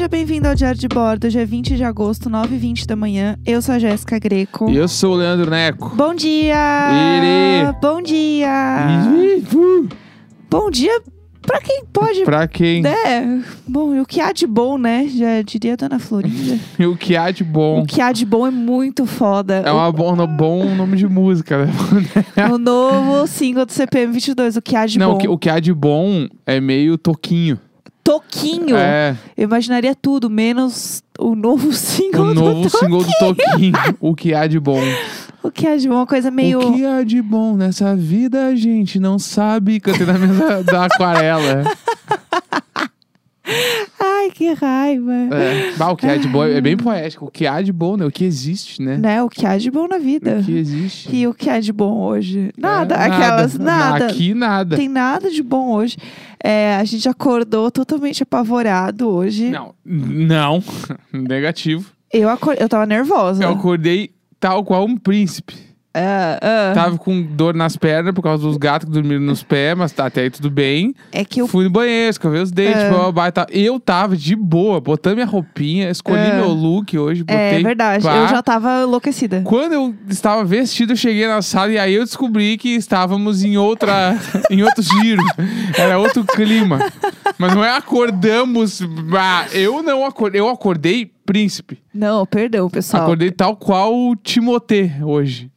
Seja bem-vindo ao Diário de Bordo, hoje é 20 de agosto, 9h20 da manhã. Eu sou a Jéssica Greco. E eu sou o Leandro Neco. Bom dia! Iri. Bom dia! Ih, uh, Bom dia pra quem pode, Pra quem? né? Bom, e o que há de bom, né? Já diria a Dona Florinda. E o que há de bom? O que há de bom é muito foda. É uma bom, um bom nome de música, né? O, novo single do CPM 22, o que há de Não, bom. o que, o que há de bom é meio toquinho. Toquinho. É, Eu imaginaria tudo, menos o novo single o do novo Toquinho. single do Toquinho. o que há de bom? O que há de bom, uma coisa meio... O que há de bom nessa vida a gente não sabe. Cantei na mesa da aquarela. Ai, que raiva. É. Bah, o que há de bom é bem poético. O que há de bom, né? O que existe, né? Né? O que há de bom na vida. O que existe. E o que há de bom hoje? Nada, É, aquelas, nada. Aqui nada. Tem nada de bom hoje. É, a gente acordou totalmente apavorado hoje. Não, não. Negativo. Eu, acor... eu tava nervosa. Eu acordei tal qual um príncipe. Ah, ah. Tava com dor nas pernas por causa dos gatos que dormiram nos pés, mas tá até aí tudo bem. É que eu. Fui no banheiro, escovei os dentes, É. blá, e tal. Eu tava de boa, botando minha roupinha, escolhi É. meu look hoje, botei. É verdade, pá. eu já tava enlouquecida. Quando eu estava vestido, eu cheguei na sala e aí eu descobri que estávamos em outra, em outro giro. Era outro clima. Mas não é acordamos. Ah, eu não acordei. Eu acordei príncipe. Não, perdão, pessoal. Acordei tal qual o Timotê hoje.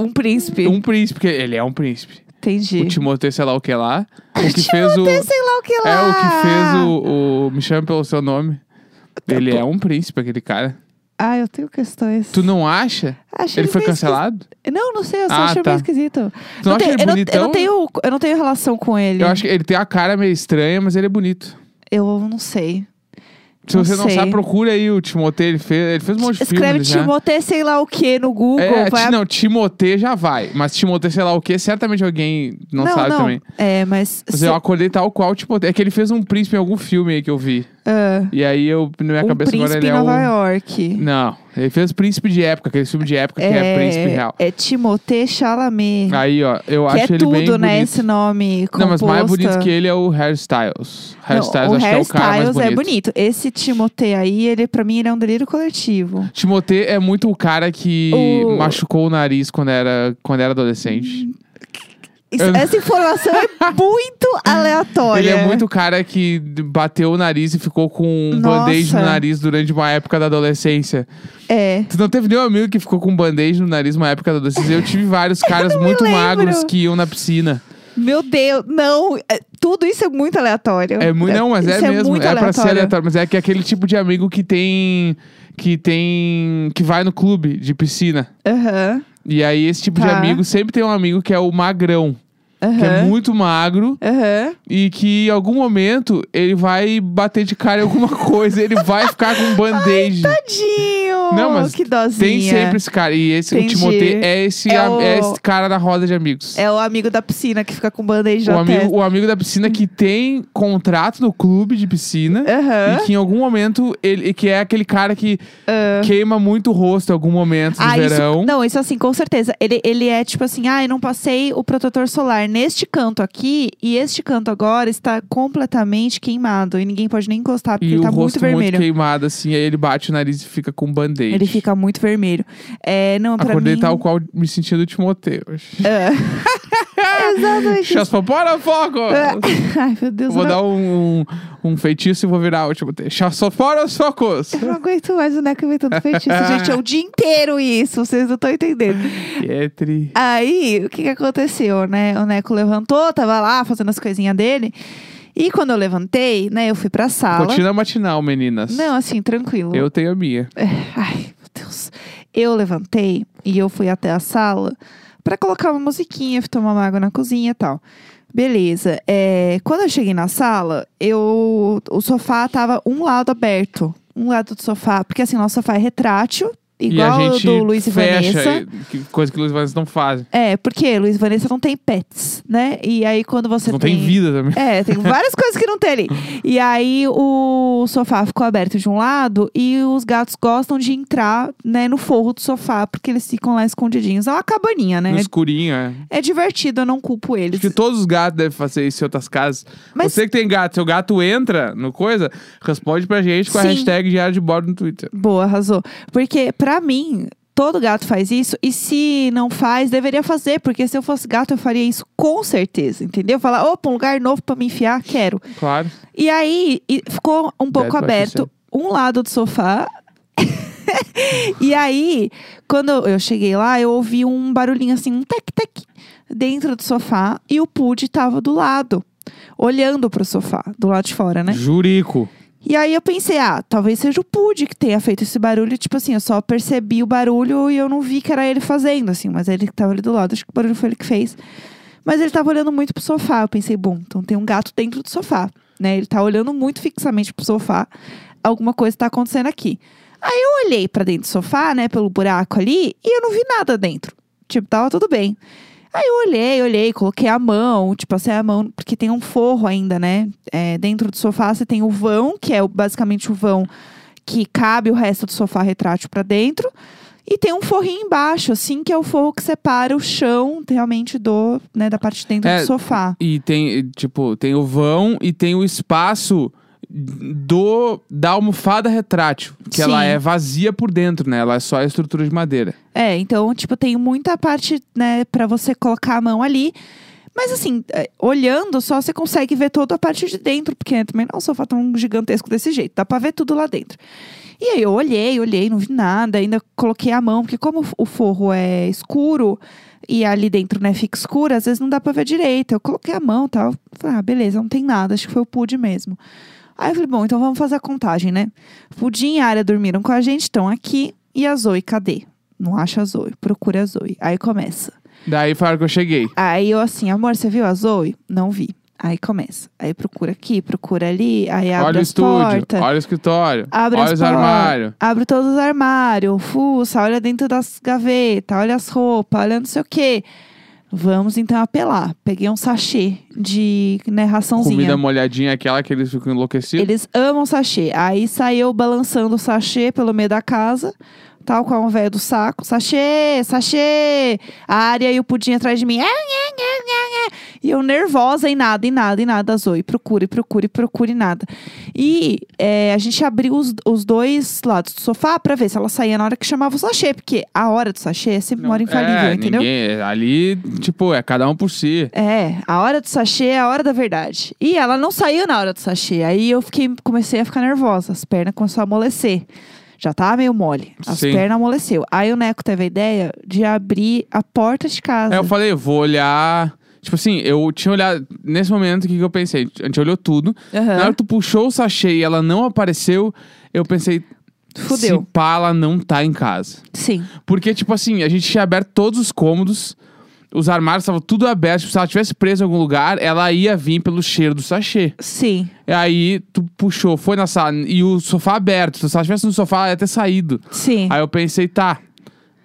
Um príncipe. Um príncipe, porque ele é um príncipe. Entendi. O Timotê, sei lá o que lá. O que fez o. Timotê, sei lá o que lá. É o que fez o, o. Me chama pelo seu nome. Ele é um príncipe, aquele cara. Ah, eu tenho questões. Tu não acha? Achei Ele foi cancelado? Não, não sei, eu só Ah, achei tá. meio esquisito. Tu não acha tenho, ele eu, não, eu, não tenho, eu não tenho relação com ele. Eu acho que ele tem a cara meio estranha, mas ele é bonito. Eu não sei. Se Não você não sei. sabe, procura aí o Timotê. Ele fez, ele fez um monte de Escreve filmes já. Timotê, sei lá o que no Google. É, vai não, Timotê já vai. Mas Timotê, sei lá o que, certamente alguém não, sabe também. É, mas. Mas se- eu acordei tal qual Timotê. É que ele fez um príncipe em algum filme aí que eu vi. Ah, E aí eu, na minha um cabeça agora ele é Nova o. York. Não, ele fez Príncipe de Época, aquele filme de época que é Príncipe Real. É Timothée Chalamet. Aí, ó, eu que acho é ele bem tudo, né? bonito. Esse nome Não, mas mais bonito composto. que ele é o Hairstyles. Não, Hairstyles o acho que é o cara mais Hairstyles bonito. é bonito. Esse Timothée aí, ele, pra mim, ele é um delírio coletivo. Timotê é muito o cara que O- machucou o nariz quando era, quando era adolescente. Isso- Essa informação é muito aleatória. Ele é muito cara que bateu o nariz e ficou com um band-aid no nariz durante uma época da adolescência. É. Tu não teve nenhum amigo que ficou com um band-aid no nariz numa época da adolescência? Eu tive vários caras muito magros que iam na piscina. Meu Deus, não. é- Tudo isso é muito aleatório. É muito, não, mas é Isso mesmo. muito É pra ser aleatório. aleatório. Mas é que é aquele tipo de amigo que tem. Que tem. Que vai no clube de piscina. Aham. E aí, esse tipo de Tá. amigo sempre tem um amigo que é o magrão. Que é muito magro Aham. e que em algum momento ele vai bater de cara em alguma coisa. Ele vai ficar com um band-aid. Tadinho! Não, mas que dozinha. Tem sempre esse cara. E esse, Entendi. o Timotê é esse, É a- o- é esse cara da roda de amigos. É o amigo da piscina que fica com band-aid o, na amigo, testa. o amigo da piscina que tem contrato no clube de piscina. Aham. E que em algum momento, ele que é aquele cara que Ah. queima muito o rosto em algum momento Ah, verão. isso, não, isso assim, com certeza. Ele, ele é tipo assim, ah, eu não passei o protetor solar neste canto aqui e este canto agora está completamente queimado e ninguém pode nem encostar porque E ele tá muito rosto muito, vermelho. queimado, assim, aí ele bate o nariz e fica com um band-aid. ele fica muito vermelho. É, não, Acordei mim... tal qual me sentindo Timoteu. hoje. É. Exatamente. Chaspopora fogo! Ai, meu Deus. Vou não- dar um, um, um feitiço e vou virar o Timoteu. Chaspopora focos! Eu não aguento mais o Neco inventando feitiço, gente. É o dia inteiro isso, vocês não estão entendendo. Pietri. Aí, o que que aconteceu, né? O Neco levantou, tava lá fazendo as coisinhas dele. E quando eu levantei, né, eu fui pra sala. Rotina matinal, meninas. Não, assim, tranquilo. Eu tenho a minha. É, ai, meu Deus. Eu levantei e eu fui até a sala pra colocar uma musiquinha, tomar uma água na cozinha e tal. Beleza. É, quando eu cheguei na sala, eu o sofá tava um lado aberto. Um lado do sofá. Porque assim, nosso sofá é retrátil, igual e a gente do Luiz e Vanessa. que- coisa que Luiz e Vanessa não fazem. É, porque Luiz e Vanessa não tem pets, né? E aí quando você não tem vida também. É, tem várias coisas que não tem ali. E aí o sofá ficou aberto de um lado e os gatos gostam de entrar, né, no forro do sofá, porque eles ficam lá escondidinhos. É uma cabaninha, né? No escurinho, é. É divertido, eu não culpo eles. Acho que todos os gatos devem fazer isso em outras casas. Mas- Você que tem gato, seu gato entra no coisa, responde pra gente com a Sim. hashtag diário de bordo no Twitter. Boa, arrasou. Porque, pra mim, todo gato faz isso. E se não faz, deveria fazer. Porque se eu fosse gato, eu faria isso com certeza. Entendeu? Falar, opa, um lugar novo pra me enfiar, quero. Claro. E aí, e ficou um pouco That's aberto um lado do sofá. e aí, quando eu cheguei lá, eu ouvi um barulhinho assim, um tec-tec, dentro do sofá. E o Pud tava do lado, olhando pro sofá, do lado de fora, né? Jurico. E aí eu pensei, ah, talvez seja o Pud que tenha feito esse barulho. Tipo assim, eu só percebi o barulho e eu não vi que era ele fazendo, assim. Mas ele que tava ali do lado, acho que o barulho foi ele que fez. Mas ele tava olhando muito pro sofá. Eu pensei, bom, então tem um gato dentro do sofá, né? Ele tá olhando muito fixamente pro sofá. Alguma coisa tá acontecendo aqui. Aí eu olhei pra dentro do sofá, né, pelo buraco ali, e eu não vi nada dentro. Tipo, tava tudo bem. Aí eu olhei, olhei, coloquei a mão, tipo, passei a mão, porque tem um forro ainda, né? É, dentro do sofá você tem o vão, que é basicamente o vão que cabe o resto do sofá retrátil pra dentro. E tem um forrinho embaixo, assim, que é o forro que separa o chão realmente do, né, da parte de dentro É, do sofá. E tem, tipo, tem o vão e tem o espaço do da almofada retrátil. Que ela Sim. é vazia por dentro, né? Ela é só a estrutura de madeira. É, então, tipo, tem muita parte, né, pra você colocar a mão ali. Mas assim, é, olhando só você consegue ver toda a parte de dentro, porque também não é um sofá tão gigantesco desse jeito, dá pra ver tudo lá dentro. E aí eu olhei, olhei, não vi nada, ainda coloquei a mão, porque como o forro é escuro e ali dentro, né, fica escuro, às vezes não dá pra ver direito. Eu coloquei a mão e tal, falei, ah, beleza, não tem nada, acho que foi o Pud mesmo. Aí eu falei, bom, então vamos fazer a contagem, né? Pudim e a área dormiram com a gente, estão aqui. E a Zoe, cadê? Não acha a Zoe, procura a Zoe. Aí começa. Daí foi a hora que eu cheguei. Aí eu assim, amor, você viu a Zoe? Não vi. Aí começa. Aí procura aqui, procura ali, aí abre olha o as estúdio, portas. olha o escritório, Abre olha os armários. Abre todos os armários, fuça, olha dentro das gavetas, olha as roupas, olha não sei o quê. Vamos então apelar. Peguei um sachê de né, raçãozinha. Comida molhadinha, aquela que eles ficam enlouquecidos. Eles amam sachê. Aí saiu balançando o sachê pelo meio da casa, tal qual um velho do saco. Sachê, sachê! A área e o pudim atrás de mim. "Ah, nha, nha, nha, nha." E eu nervosa e nada, e nada, e nada. Zoe, procure, procure, procure, nada. E é, a gente abriu os, os dois lados do sofá pra ver se ela saía na hora que chamava o sachê. Porque a hora do sachê é sempre uma hora infalível, é, entendeu? Ninguém, ali, tipo, é cada um por si. É, a hora do sachê é a hora da verdade. E ela não saiu na hora do sachê. Aí eu fiquei, comecei a ficar nervosa. As pernas começaram a amolecer. Já tava meio mole. As Sim. pernas amoleceu. Aí o Neco teve a ideia de abrir a porta de casa. Aí eu falei, vou olhar. Tipo assim, eu tinha olhado. Nesse momento, o que, que eu pensei? A gente olhou tudo. Aham. Na hora que tu puxou o sachê e ela não apareceu, eu pensei. Fudeu. Se pá, ela não tá em casa. Sim. Porque, tipo assim, a gente tinha aberto todos os cômodos, os armários estavam tudo abertos. Tipo, se ela tivesse presa em algum lugar, ela ia vir pelo cheiro do sachê. Sim. E aí, tu puxou, foi na sala, e o sofá aberto. Se ela estivesse no sofá, ela ia ter saído. Sim. Aí eu pensei, tá,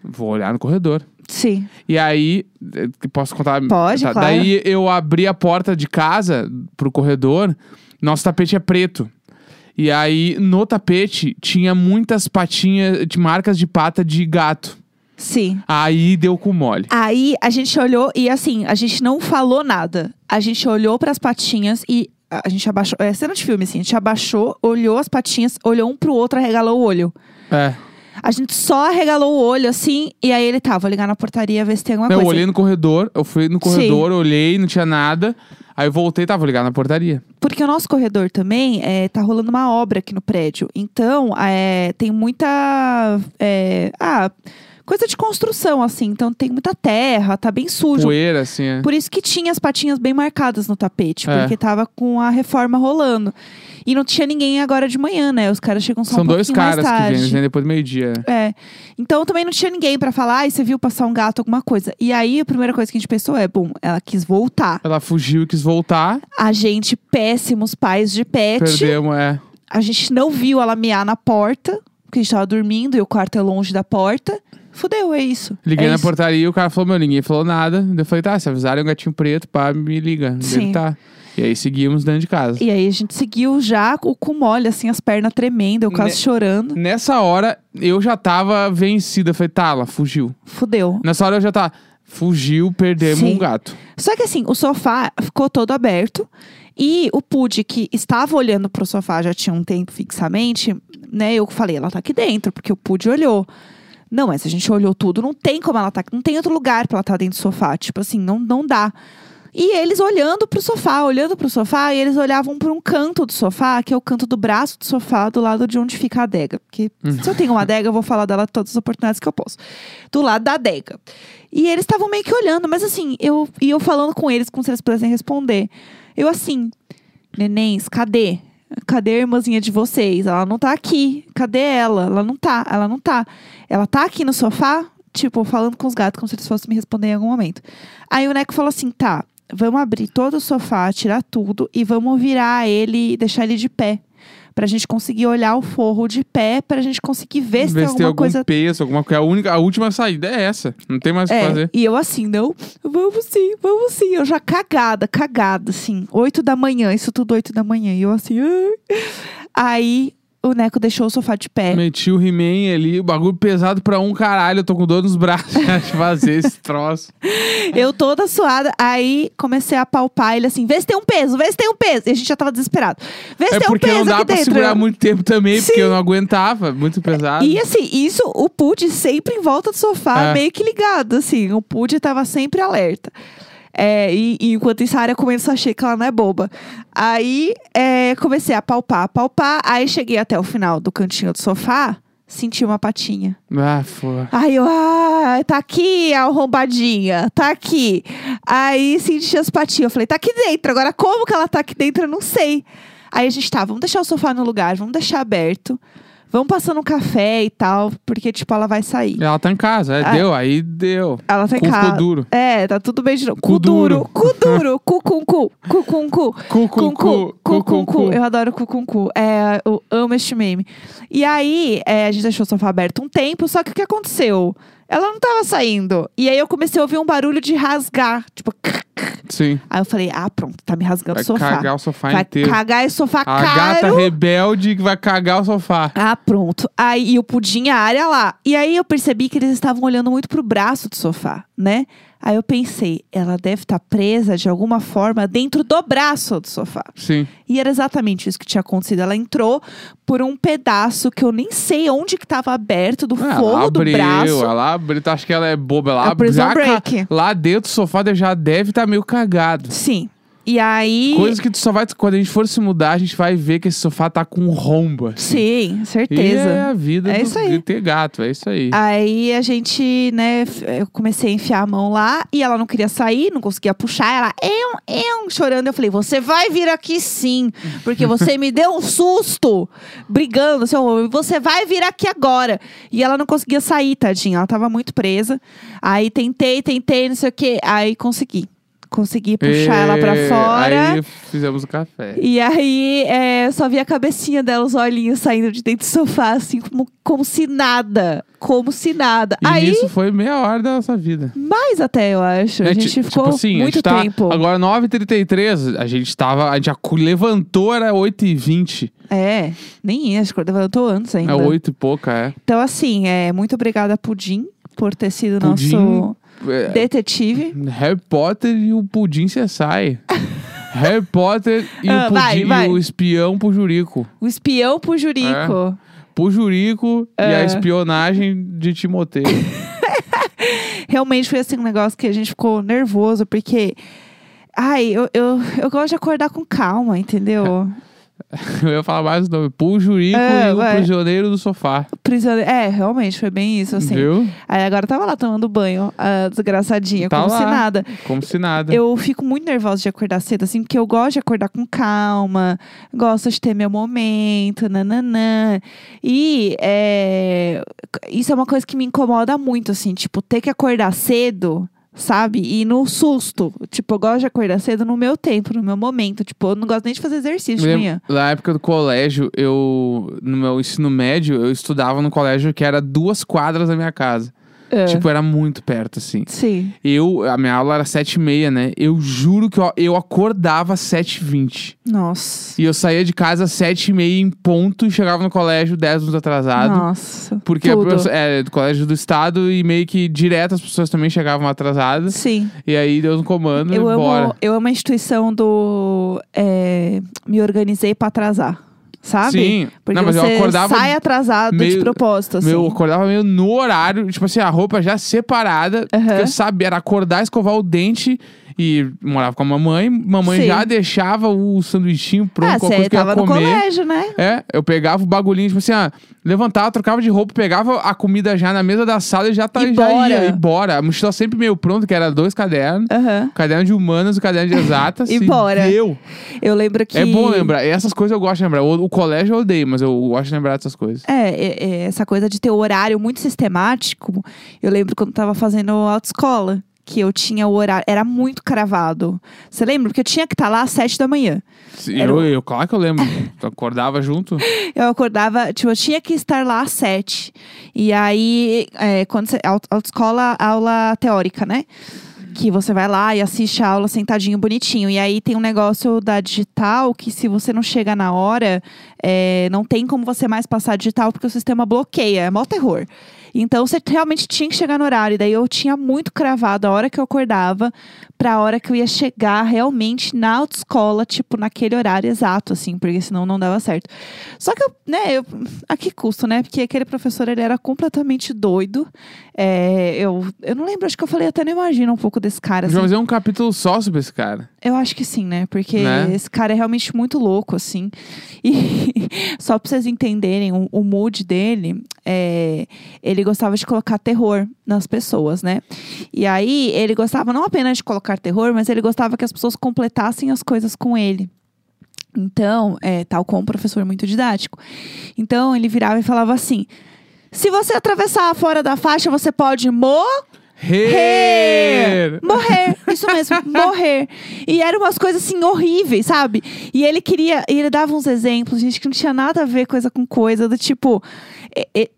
vou olhar no corredor. Sim. E aí, eh, posso contar? Pode, Tá, claro. Daí eu abri a porta de casa pro corredor, nosso tapete é preto. E aí, no tapete, tinha muitas patinhas, de marcas de pata de gato. Sim. Aí deu com mole. Aí a gente olhou e assim, a gente não falou nada. A gente olhou pras patinhas e a gente abaixou. É cena de filme, assim. A gente abaixou, olhou as patinhas, olhou um pro outro, arregalou o olho. É. A gente só arregalou o olho, assim, e aí ele tá, vou ligar na portaria, ver se tem alguma Eu coisa. olhei no corredor, eu fui no corredor, olhei, não tinha nada. Aí eu voltei, tá, vou ligar na portaria. Porque o nosso corredor também é, tá rolando uma obra aqui no prédio. Então, é, tem muita. é, ah, coisa de construção, assim. Então tem muita terra, tá bem sujo. Poeira, assim, é. Por isso que tinha as patinhas bem marcadas no tapete, É. porque tava com a reforma rolando. E não tinha ninguém agora de manhã, né? Os caras chegam só São um dois caras mais que vêm, tarde. eles vêm depois do meio-dia. É. Então também não tinha ninguém pra falar, ai, você viu passar um gato, alguma coisa. E aí a primeira coisa que a gente pensou é, bom, ela quis voltar. Ela fugiu e quis voltar, A gente, péssimos pais de pet. perdemos, é. A gente não viu ela miar na porta, porque a gente tava dormindo e o quarto é longe da porta. Fudeu, é isso. Liguei é na isso. portaria e o cara falou, meu, ninguém falou nada. Eu falei, tá, se avisarem o gatinho preto, pá, me liga. Sim. Ele tá. E aí seguimos dentro de casa. E aí a gente seguiu já o cu mole, assim, as pernas tremendo, eu quase Ne- chorando. Nessa hora, eu já tava vencida. Falei, tá, ela fugiu. Fudeu. Nessa hora eu já tava, fugiu, perdemos Sim. um gato. Só que assim, o sofá ficou todo aberto. E o Pud, que estava olhando pro sofá já tinha um tempo fixamente, né? Eu falei, ela tá aqui dentro, porque o Pud olhou. Não, mas a gente olhou tudo, não tem como ela tá não tem outro lugar pra ela estar dentro do sofá. Tipo assim, não, não dá. E eles olhando pro sofá, olhando pro sofá, e eles olhavam por um canto do sofá, que é o canto do braço do sofá, do lado de onde fica a adega. Porque se eu tenho uma adega, eu vou falar dela todas as oportunidades que eu posso. Do lado da adega. E eles estavam meio que olhando, mas assim, eu e eu falando com eles, como se eles pudessem responder. Eu assim, nenéns, cadê? Cadê a irmãzinha de vocês? Ela não tá aqui. Cadê ela? Ela não tá, ela não tá. Ela tá aqui no sofá, tipo, falando com os gatos, como se eles fossem me responder em algum momento. Aí o Neco falou assim: tá, vamos abrir todo o sofá, tirar tudo e vamos virar ele deixar ele de pé. Pra gente conseguir olhar o forro de pé, pra gente conseguir ver se Ver tem se tem alguma algum coisa peso, alguma coisa. A, única, a última saída é essa. Não tem mais o que é, fazer. e eu assim, não, vamos sim, vamos sim. Eu já cagada, cagada, assim. Oito da manhã, isso tudo oito da manhã. E eu assim, ai. Aí o Neco deixou o sofá de pé. Meti o He-Man ali, o bagulho pesado pra um caralho. Eu tô com dor nos braços já de fazer esse troço. Eu toda suada. Aí comecei a palpar ele assim, vê se tem um peso, vê se tem um peso. E a gente já tava desesperado. Vê se É tem um porque peso não dá aqui pra dentro. segurar muito tempo também, porque Sim. eu não aguentava. Muito pesado. E assim, isso, o Pud sempre em volta do sofá, É. meio que ligado, assim. O Pud tava sempre alerta. É, e, e enquanto isso, a área comendo sachê, que ela não é boba. Aí, é, comecei a palpar, a palpar. Aí, cheguei até o final do cantinho do sofá, senti uma patinha. Ah, foda. Aí eu, ah, tá aqui a arrombadinha, tá aqui. Aí senti as patinhas. Eu falei, tá aqui dentro. Agora, como que ela tá aqui dentro, eu não sei. Aí a gente tá, vamos deixar o sofá no lugar, vamos deixar aberto. Vamos passando um café e tal, porque, tipo, ela vai sair. Ela tá em casa, é, Ah. deu, aí deu. Ela tá em Cu casa. duro. É, tá tudo bem de novo. Cu Cu duro, cu duro, cu com cu, cu com cu. Cu com cu, cu, cu com cu. Eu adoro cu com cu. É, eu amo este meme. E aí, é, a gente deixou o sofá aberto um tempo, só que o que aconteceu? Ela não tava saindo. E aí eu comecei a ouvir um barulho de rasgar. Tipo, Sim. aí eu falei, ah, pronto, tá me rasgando Vai o sofá. cagar o sofá vai inteiro. cagar esse sofá A caro. gata rebelde que vai cagar o sofá. Ah, pronto. Aí e o pudim, a área lá. E aí eu percebi que eles estavam olhando muito pro braço do sofá, né? Aí eu pensei, ela deve estar presa de alguma forma dentro do braço do sofá. Sim. E era exatamente isso que tinha acontecido. Ela entrou por um pedaço que eu nem sei onde que estava aberto do Ah, forro do braço. ela abriu. Tu acha que ela é boba? Ela A prison já ca- break. Lá dentro do sofá já deve estar meio cagado. Sim. E aí. Coisa que tu só vai. Quando a gente for se mudar, a gente vai ver que esse sofá tá com romba. assim. Sim, E certeza. é a vida É do, isso aí. de ter gato, é isso aí. Aí a gente, né, eu comecei a enfiar a mão lá e ela não queria sair, não conseguia puxar. Ela, eu, eu, chorando. Eu falei, você vai vir aqui sim, porque você me deu um susto, brigando, seu homem. Você vai vir aqui agora. E ela não conseguia sair, tadinha. Ela tava muito presa. Aí tentei, tentei, não sei o quê. Aí consegui. Consegui puxar ela pra E fora. Aí fizemos o café. E aí, é, só vi a cabecinha dela, os olhinhos saindo de dentro do sofá, assim, como, como se nada. Como se nada. E aí, isso foi meia hora da nossa vida. mais até, eu acho. A É, gente ti- ficou tipo assim, muito tá, tempo. Agora 9h33, a gente tava. A gente levantou, era 8h20. É, nem ia, acho que eu levantou antes ainda. É 8 e pouca, é. Então, assim, é, muito obrigada, Pudim, por ter sido Pudim, nosso É, detetive. Harry Potter e o pudim sai. Harry Potter e Ah, o vai, pudim vai. e o espião pro Jurico. O espião pro Jurico. Pro Jurico e É. a espionagem de Timoteu. Realmente foi assim um negócio que a gente ficou nervoso, porque. Ai, eu, eu, eu gosto de acordar com calma, entendeu? Eu ia falar mais o nome. Pro Jurico É, e o vai. prisioneiro do sofá. Prisioneiro. É, realmente, foi bem isso, assim. Viu? Aí agora eu tava lá tomando banho, a desgraçadinha, Tá como se lá. nada. Como se nada. Eu fico muito nervosa de acordar cedo, assim, porque eu gosto de acordar com calma, gosto de ter meu momento, nananã. E é, isso é uma coisa que me incomoda muito, assim, tipo, ter que acordar cedo sabe? E no susto. Tipo, eu gosto de acordar cedo no meu tempo, no meu momento. Tipo, eu não gosto nem de fazer exercício de manhã. Na época do colégio, eu. No meu ensino médio, eu estudava no colégio que era duas quadras da minha casa. É. Tipo, era muito perto, assim. Sim. Eu, a minha aula era sete e meia, né? Eu juro que eu, eu acordava às sete e vinte. Nossa. E eu saía de casa às sete e meia em ponto e chegava no colégio dez minutos atrasado. Nossa. Porque a tudo. professora- é do colégio do estado e meio que direto as pessoas também chegavam atrasadas. Sim. E aí deu um comando Eu e amo, bora. eu amo a instituição do é, me organizei pra atrasar. Sabe? Sim. Porque Não, mas eu você acordava sai atrasado de meio- propósito, assim. Meu, eu acordava meio no horário, tipo assim, a roupa já separada. Aham. Porque eu sabia, era acordar, escovar o dente e morava com a mamãe. Mamãe Sim. já deixava o sanduichinho pronto, ah, qualquer coisa que eu ia tava no comer. colégio, né? É, eu pegava o bagulhinho, tipo assim, ah, levantava, trocava de roupa, pegava a comida já na mesa da sala e já, tá, E já bora. ia, e bora. A mochila sempre meio pronta, que era dois cadernos. Aham. Caderno de humanas e caderno de exatas. E bora. Deu. Eu lembro que. É bom lembrar. Essas coisas eu gosto de lembrar. O, o colégio eu odeio, mas eu gosto de lembrar dessas coisas. É, é, é, essa coisa de ter o horário muito sistemático. Eu lembro quando eu tava fazendo autoescola, que eu tinha o horário. Era muito cravado. Você lembra? Porque eu tinha que estar lá às sete da manhã. Sim, Eu, o- eu, claro que eu lembro. Tu acordava junto. Eu acordava, tipo, eu tinha que estar lá às sete. E aí, é, quando você. aut- Autoescola, aula teórica, né? Que você vai lá e assiste a aula sentadinho, bonitinho. E aí tem um negócio da digital que se você não chega na hora, é, não tem como você mais passar digital porque o sistema bloqueia. É mó terror. Então você realmente tinha que chegar no horário. E daí eu tinha muito cravado a hora que eu acordava pra hora que eu ia chegar realmente na autoescola, tipo, naquele horário exato, assim, porque senão não dava certo. Só que eu, né, eu, a que custo, né? Porque aquele professor, ele era completamente doido. É, eu, eu não lembro, acho que eu falei até não imagino um pouco desse cara. A Assim. fazer um capítulo só sobre esse cara. Eu acho que sim, né? Porque Né? esse cara é realmente muito louco, assim. E só pra vocês entenderem o, o mood dele, é, ele gostava de colocar terror nas pessoas, né? E aí, ele gostava não apenas de colocar terror, mas ele gostava que as pessoas completassem as coisas com ele. Então, é, tal como um professor muito didático. Então, ele virava e falava assim: se você atravessar fora da faixa, você pode morrer. Her! Morrer, isso mesmo, morrer. E eram umas coisas assim horríveis, sabe? E ele queria, e ele dava uns exemplos, gente, que não tinha nada a ver coisa com coisa, do tipo.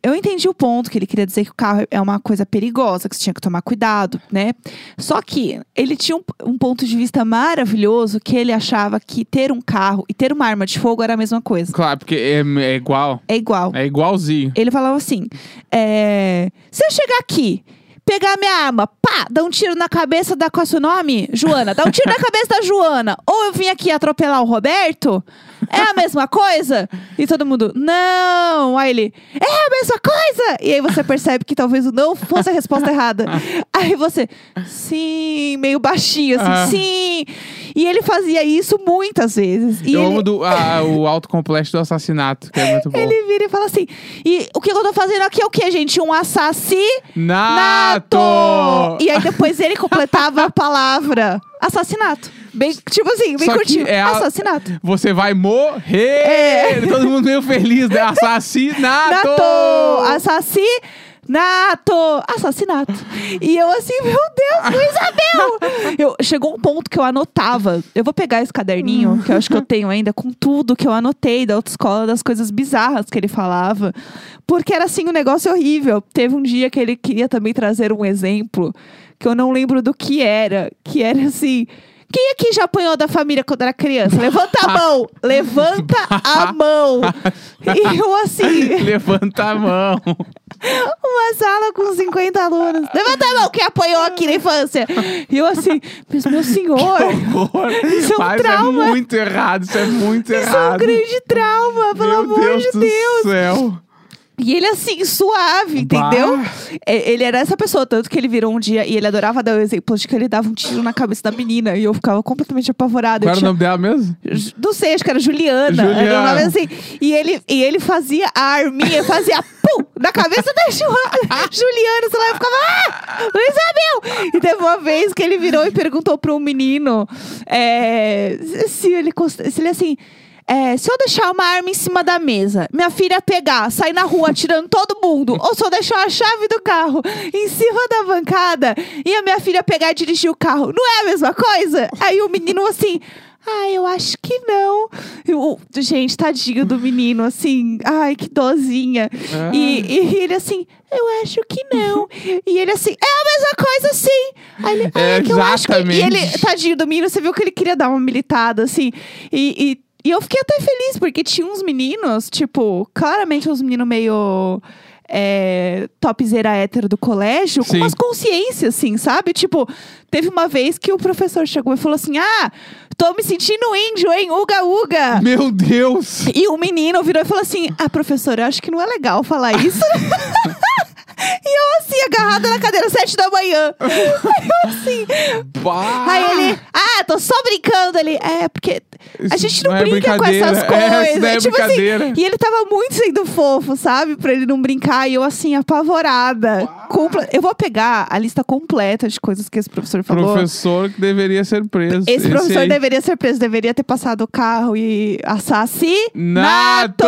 Eu entendi o ponto que ele queria dizer que o carro é uma coisa perigosa, que você tinha que tomar cuidado, né? Só que ele tinha um, um ponto de vista maravilhoso que ele achava que ter um carro e ter uma arma de fogo era a mesma coisa. Claro, porque é, é igual. É igual. É igualzinho. Ele falava assim: é, se eu chegar aqui, pegar minha arma, pá, dar um tiro na cabeça da. Qual é o seu nome? Joana. Dar um tiro na cabeça da Joana. Ou eu vim aqui atropelar o Roberto? É a mesma coisa? E todo mundo, não. Aí ele, é a mesma coisa? E aí você percebe que talvez o não fosse a resposta errada. Aí você, sim, meio baixinho, assim, Ah. sim. E ele fazia isso muitas vezes. E eu ele, amo do, a- o autocomplete do assassinato, que é muito bom. ele vira e fala assim: e o que eu tô fazendo aqui é o que, gente? Um assassinato! Nato! E aí depois ele completava a palavra assassinato. Bem, tipo assim, bem Só curtinho. é a- Assassinato. Você vai morrer! É. Todo mundo meio feliz, né? Assassinato! Nato! Assassinato! Assassinato. E eu assim, meu Deus, Isabel! Eu, chegou um ponto que eu anotava. Eu vou pegar esse caderninho, que eu acho que eu tenho ainda, com tudo que eu anotei da autoescola, das coisas bizarras que ele falava. Porque era assim, um negócio horrível. Teve um dia que ele queria também trazer um exemplo, que eu não lembro do que era. Que era assim. Quem aqui já apanhou da família quando era criança? Levanta a mão! Levanta a mão! E eu assim. Levanta a mão. Uma sala com 50 alunos. Levanta a mão, quem apanhou aqui na infância? E eu assim, mas meu senhor. Isso é um Mas trauma. é muito errado, isso é muito isso é um errado. grande trauma, pelo Meu amor Deus de do Deus. céu. E ele assim, suave, entendeu? É, Ele era essa pessoa, tanto que ele virou um dia e ele adorava dar o exemplo de que ele dava um tiro na cabeça da menina e eu ficava completamente apavorada. Qual era o tinha- nome dela mesmo? Não sei, acho que era Juliana. Era um Juliana. nome assim. E ele, e ele fazia a arminha, fazia pum na cabeça da Ju- Juliana. Sei lá, eu ficava, ah, Isabel! E teve uma vez que ele virou e perguntou para um menino é, se ele, se ele assim. É, se eu deixar uma arma em cima da mesa, minha filha pegar, sair na rua atirando todo mundo, ou se eu deixar a chave do carro em cima da bancada e a minha filha pegar e dirigir o carro, não é a mesma coisa? Aí o menino assim. Ah, eu acho que não. Eu- gente, tadinho do menino, assim. Ai, que dozinha. Ah. E, e ele assim, eu acho que não. e ele assim, é a mesma coisa sim. Aí ele, ah, É, é que eu acho que... E ele, tadinho do menino, você viu que ele queria dar uma militada, assim. E, e, e eu fiquei até feliz, porque tinha uns meninos, tipo, claramente uns meninos meio... É, topzera hétero do colégio, com Sim. umas consciências, assim, sabe? Tipo, teve uma vez que o professor chegou e falou assim: Ah, tô me sentindo índio, hein? Uga, uga. Meu Deus! E o menino virou e falou assim: Ah, professor, eu acho que não é legal falar isso. e eu assim, agarrada na cadeira, sete da manhã. Aí eu assim. Pá! Aí ele, ah, tô só brincando ali. É, porque a gente não, não é brinca com essas. É, coisas. não é tipo assim, brincadeira. e ele tava muito sendo fofo, sabe? Pra ele não brincar. E eu, assim, apavorada. Comple- Eu vou pegar a lista completa de coisas que esse professor falou. Professor que deveria ser preso. Esse professor aí. deveria ser preso, deveria ter passado o carro e assassinato! Nato!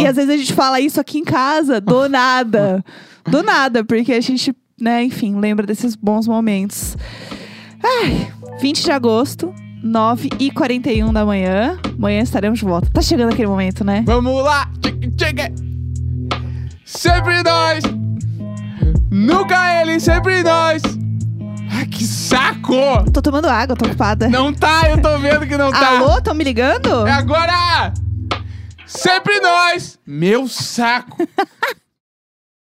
E às vezes a gente fala isso aqui em casa, do nada. Do nada, porque a gente, né, enfim, lembra desses bons momentos. Ai, 20 de agosto, 9h41 da manhã. Amanhã estaremos de volta. Tá chegando aquele momento, né? Vamos lá! Chega, chega! Sempre nós! Nunca ele, sempre nós! Ai, que saco! Tô tomando água, tô ocupada. Não tá, eu tô vendo que não tá. Alô, tão me ligando? É agora! Sempre nós! Meu saco!